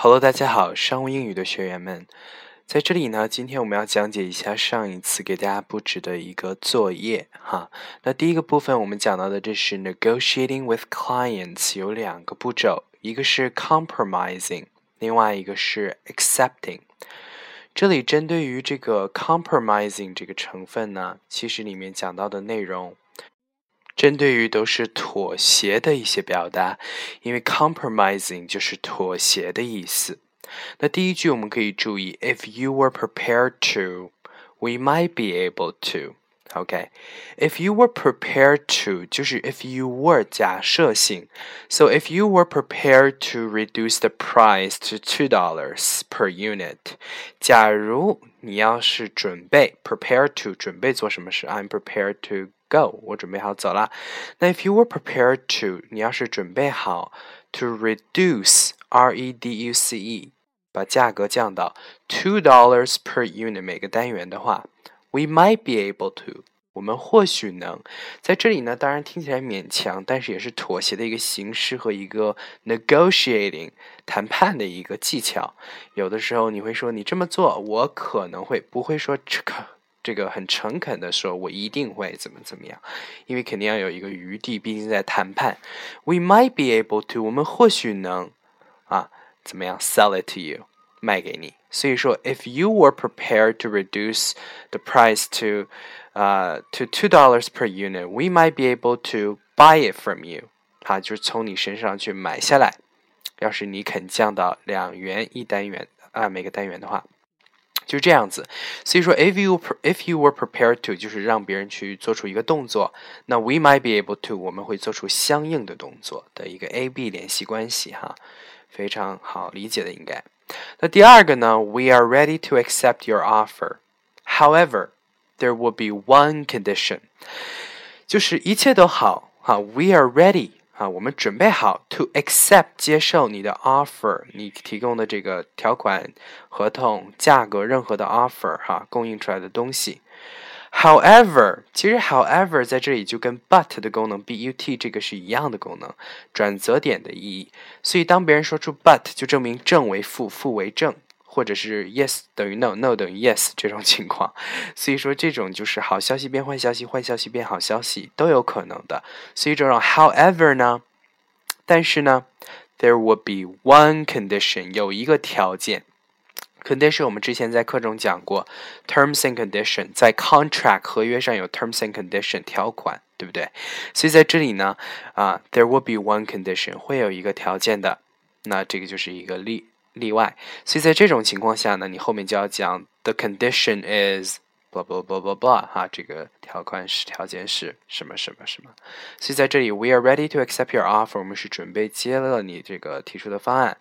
Hello，大家好，商务英语的学员们，在这里呢，今天我们要讲解一下上一次给大家布置的一个作业哈。那第一个部分我们讲到的这是 negotiating with clients，有两个步骤，一个是 compromising，另外一个是 accepting。这里针对于这个 compromising 这个成分呢，其实里面讲到的内容。针对于都是妥协的一些表达，因为 compromising 就是妥协的意思。那第一句我们可以注意，If you were prepared to, we might be able to. OK, if you were prepared to 就是 if you were 假设性，so if you were prepared to reduce the price to two dollars per unit，假如你要是准备 prepared to 准备做什么事，I'm prepared to go，我准备好走了。那 if you were prepared to，你要是准备好 to reduce r e d u c e，把价格降到 two dollars per unit 每个单元的话。We might be able to，我们或许能在这里呢。当然听起来勉强，但是也是妥协的一个形式和一个 negotiating 谈判的一个技巧。有的时候你会说你这么做，我可能会不会说这个这个很诚恳的说，我一定会怎么怎么样，因为肯定要有一个余地，毕竟在谈判。We might be able to，我们或许能啊怎么样 sell it to you。卖给你。所以说，if you were prepared to reduce the price to, uh, to two dollars per unit, we might be able to buy it from you。哈，就是从你身上去买下来。要是你肯降到两元一单元啊，每个单元的话， 就这样子。所以说，if you if you were prepared to，就是让别人去做出一个动作，那 we might be able to，我们会做出相应的动作的一个 A B 联系关系哈，非常好理解的应该。那第二个呢？We are ready to accept your offer. However, there will be one condition，就是一切都好哈。We are ready 啊，我们准备好 to accept 接受你的 offer，你提供的这个条款、合同、价格，任何的 offer 哈，供应出来的东西。However，其实 however 在这里就跟 but 的功能 but 这个是一样的功能，转折点的意义。所以当别人说出 but，就证明正为负，负为正，或者是 yes 等于 no，no 等于 yes 这种情况。所以说这种就是好消息变坏消息，坏消息变好消息都有可能的。所以这种 however 呢，但是呢，there will be one condition，有一个条件。condition 我们之前在课中讲过，terms and condition 在 contract 合约上有 terms and condition 条款，对不对？所以在这里呢，啊，there will be one condition 会有一个条件的，那这个就是一个例例外。所以在这种情况下呢，你后面就要讲 the condition is blah blah blah blah blah 哈，这个条款是条件是什么什么什么。所以在这里，we are ready to accept your offer，我们是准备接了你这个提出的方案。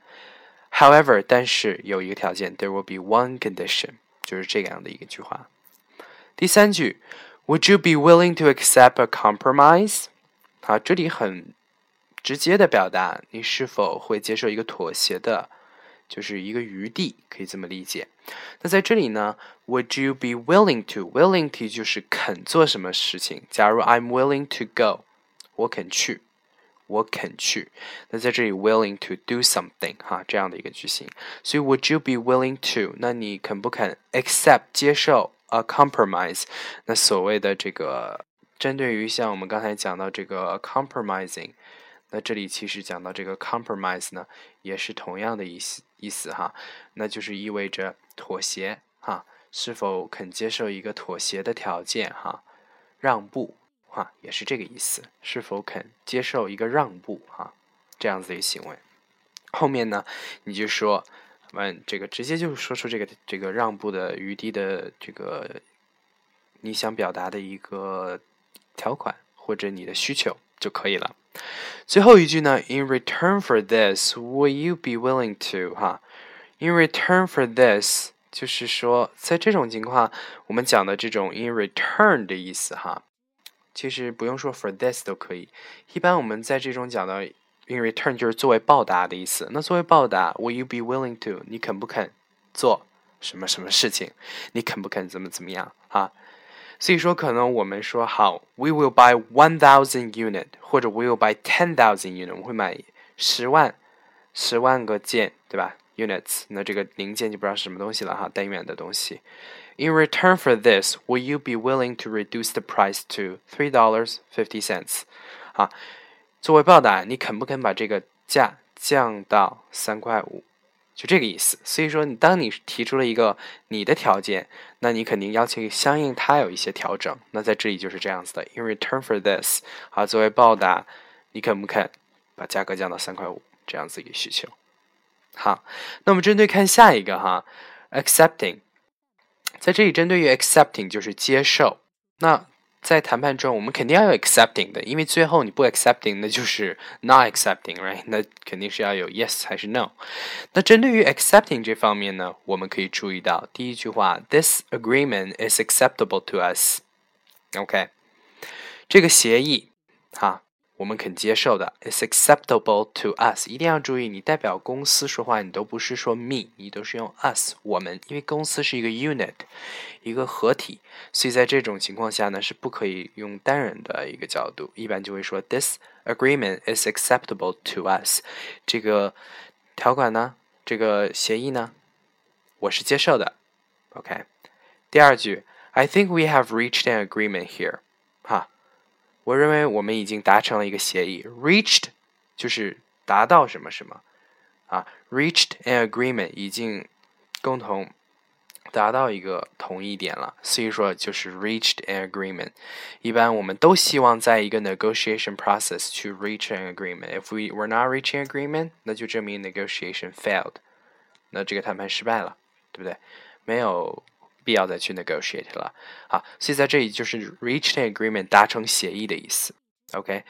However，但是有一个条件，There will be one condition，就是这样的一个句话。第三句，Would you be willing to accept a compromise？好，这里很直接的表达你是否会接受一个妥协的，就是一个余地，可以这么理解。那在这里呢，Would you be willing to？Willing to 就是肯做什么事情。假如 I'm willing to go，我肯去。我肯去。那在这里，willing to do something 哈，这样的一个句型。所以，Would you be willing to？那你肯不肯 accept 接受 a compromise？那所谓的这个，针对于像我们刚才讲到这个 compromising， 那这里其实讲到这个 compromise 呢，也是同样的意思意思哈。那就是意味着妥协哈，是否肯接受一个妥协的条件哈，让步。哈，也是这个意思，是否肯接受一个让步哈，这样子的一个行为。后面呢，你就说，问这个直接就说出这个这个让步的余地的这个你想表达的一个条款或者你的需求就可以了。最后一句呢，In return for this, will you be willing to 哈？In return for this，就是说在这种情况，我们讲的这种 in return 的意思哈。其实不用说 for this 都可以。一般我们在这种讲到 in return 就是作为报答的意思。那作为报答，Will you be willing to？你肯不肯做什么什么事情？你肯不肯怎么怎么样啊？所以说，可能我们说好，We will buy one thousand unit，或者 We will buy ten thousand unit，我会买十万十万个件，对吧？units，那这个零件就不知道是什么东西了哈，单元的东西。In return for this, will you be willing to reduce the price to three dollars fifty cents？啊，作为报答，你肯不肯把这个价降到三块五？就这个意思。所以说，你当你提出了一个你的条件，那你肯定要求相应他有一些调整。那在这里就是这样子的。In return for this，啊，作为报答，你肯不肯把价格降到三块五？这样子一个需求。好，那我们针对看下一个哈，accepting，在这里针对于 accepting 就是接受。那在谈判中，我们肯定要有 accepting 的，因为最后你不 accepting，那就是 not accepting，right？那肯定是要有 yes 还是 no。那针对于 accepting 这方面呢，我们可以注意到第一句话，this agreement is acceptable to us。OK，这个协议，哈。我们肯接受的，is acceptable to us。一定要注意，你代表公司说话，你都不是说 me，你都是用 us 我们，因为公司是一个 unit，一个合体，所以在这种情况下呢，是不可以用单人的一个角度，一般就会说 this agreement is acceptable to us。这个条款呢，这个协议呢，我是接受的。OK，第二句，I think we have reached an agreement here。哈。我认为我们已经达成了一个协议，reached 就是达到什么什么啊，reached an agreement 已经共同达到一个同意点了，所以说就是 reached an agreement。一般我们都希望在一个 negotiation process 去 reach an agreement。If we were not reaching agreement，那就证明 negotiation failed，那这个谈判失败了，对不对？没有。必要再去 negotiate 了啊，所以在这里就是 reach an agreement 达成协议的意思。OK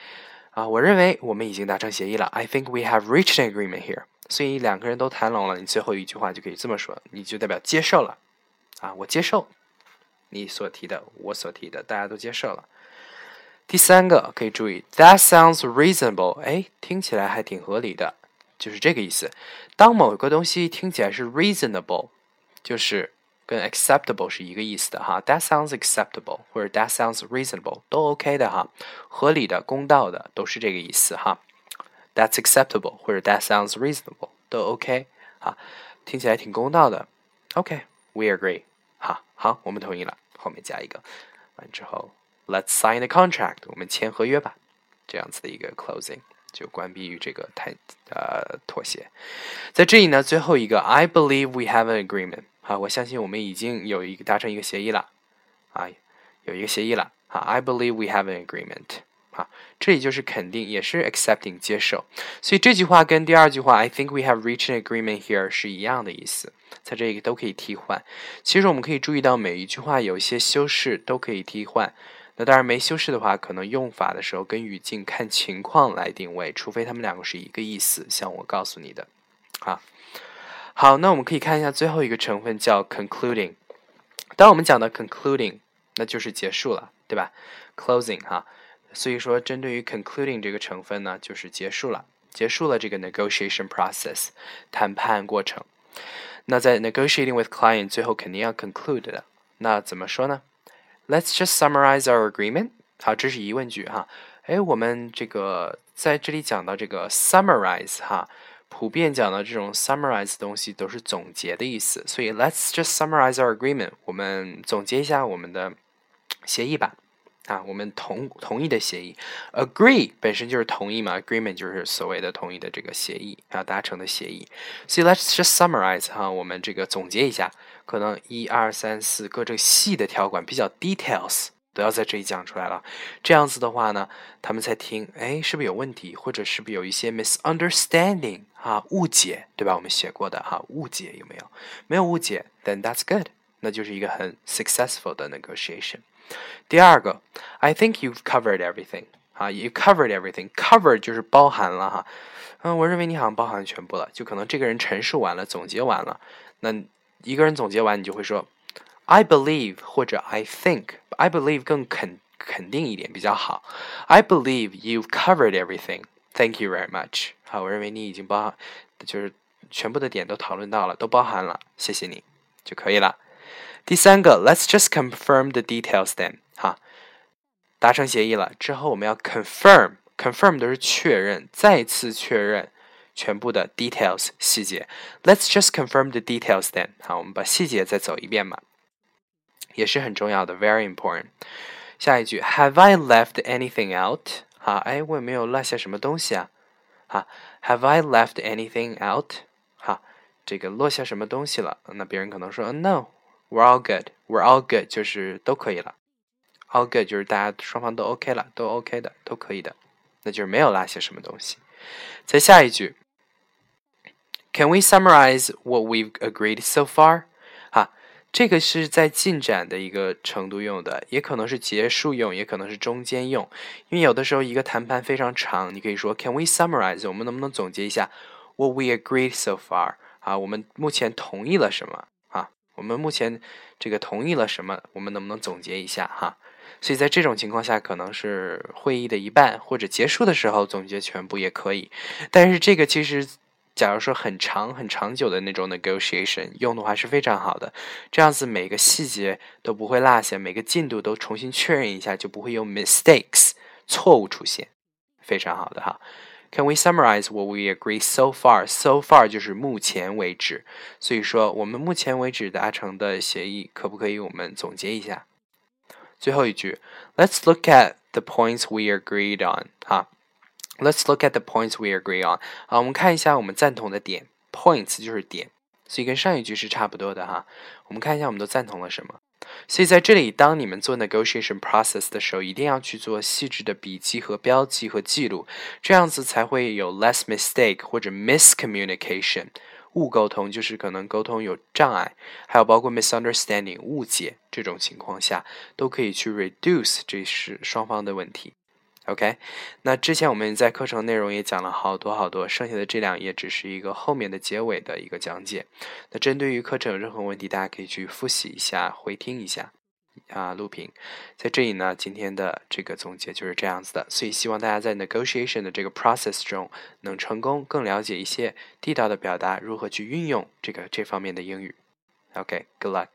啊，我认为我们已经达成协议了。I think we have reached an agreement here。所以两个人都谈拢了，你最后一句话就可以这么说，你就代表接受了啊，我接受你所提的，我所提的，大家都接受了。第三个可以注意，That sounds reasonable。哎，听起来还挺合理的，就是这个意思。当某个东西听起来是 reasonable，就是。跟 acceptable 是一个意思的哈，That sounds acceptable 或者 That sounds reasonable 都 OK 的哈，合理的、公道的都是这个意思哈。That's acceptable 或者 That sounds reasonable 都 OK 哈，听起来挺公道的。OK，we agree 哈，好，我们同意了。后面加一个，完之后，Let's sign the contract，我们签合约吧。这样子的一个 closing 就关闭于这个谈呃妥协。在这里呢，最后一个，I believe we have an agreement。 啊，我相信我们已经有一个达成一个协议了，啊，有一个协议了。啊，I believe we have an agreement。啊，这里就是肯定，也是 accepting 接受。所以这句话跟第二句话 I think we have reached an agreement here 是一样的意思，在这里都可以替换。其实我们可以注意到每一句话有一些修饰都可以替换。那当然没修饰的话，可能用法的时候跟语境看情况来定位，除非他们两个是一个意思，像我告诉你的，啊。好，那我们可以看一下最后一个成分叫 concluding。当我们讲到 concluding，那就是结束了，对吧？closing 哈，所以说针对于 concluding 这个成分呢，就是结束了，结束了这个 negotiation process 谈判过程。那在 negotiating with client 最后肯定要 conclude 的，那怎么说呢？Let's just summarize our agreement。好，这是疑问句哈。哎，我们这个在这里讲到这个 summarize 哈。普遍讲的这种 summarize 东西都是总结的意思，所以 let's just summarize our agreement。我们总结一下我们的协议吧。啊，我们同同意的协议，agree 本身就是同意嘛，agreement 就是所谓的同意的这个协议，啊达成的协议。所以 let's just summarize 哈，我们这个总结一下，可能一二三四各这个细的条款比较 details。都要在这里讲出来了，这样子的话呢，他们才听，哎，是不是有问题，或者是不是有一些 misunderstanding 啊，误解，对吧？我们写过的哈，误解有没有？没有误解，then that's good，那就是一个很 successful 的 negotiation。第二个，I think you've covered everything，啊，you covered everything，cover 就是包含了哈，嗯，我认为你好像包含全部了，就可能这个人陈述完了，总结完了，那一个人总结完，你就会说。I believe 或者 I think，I believe 更肯肯定一点比较好。I believe you've covered everything. Thank you very much. 好，我认为你已经包含，就是全部的点都讨论到了，都包含了，谢谢你就可以了。第三个，Let's just confirm the details then. 哈，达成协议了之后，我们要 confirm，confirm 都是确认，再次确认。全部的 details 细节。Let's just confirm the details then。好，我们把细节再走一遍嘛，也是很重要的，very important。下一句，Have I left anything out？好，哎，我有没有落下什么东西啊？好，Have I left anything out？好，这个落下什么东西了？那别人可能说，No，we're all good，we're all good，就是都可以了。All good 就是大家双方都 OK 了，都 OK 的，都可以的，那就是没有落下什么东西。再下一句，Can we summarize what we've agreed so far？ 这个是在进展的一个程度用的，也可能是结束用，也可能是中间用。因为有的时候一个谈判非常长，你可以说 Can we summarize？我们能不能总结一下 What we agreed so far？啊，我们目前同意了什么？啊，我们目前这个同意了什么？我们能不能总结一下？哈。所以在这种情况下，可能是会议的一半或者结束的时候总结全部也可以。但是这个其实，假如说很长很长久的那种 negotiation 用的话是非常好的。这样子每个细节都不会落下，每个进度都重新确认一下，就不会有 mistakes 错误出现，非常好的哈。Can we summarize what we agree so far? So far 就是目前为止。所以说我们目前为止达成的协议，可不可以我们总结一下？最后一句，Let's look at the points we agreed on。哈，Let's look at the points we agree on。啊，我们看一下我们赞同的点，points 就是点，所以跟上一句是差不多的哈。我们看一下我们都赞同了什么。所以在这里，当你们做 negotiation process 的时候，一定要去做细致的笔记和标记和记录，这样子才会有 less mistake 或者 miscommunication。误沟通就是可能沟通有障碍，还有包括 misunderstanding 误解这种情况下，都可以去 reduce 这是双方的问题。OK，那之前我们在课程内容也讲了好多好多，剩下的这两页只是一个后面的结尾的一个讲解。那针对于课程有任何问题，大家可以去复习一下，回听一下。啊，录屏，在这里呢，今天的这个总结就是这样子的，所以希望大家在 negotiation 的这个 process 中能成功，更了解一些地道的表达，如何去运用这个这方面的英语。OK，good luck。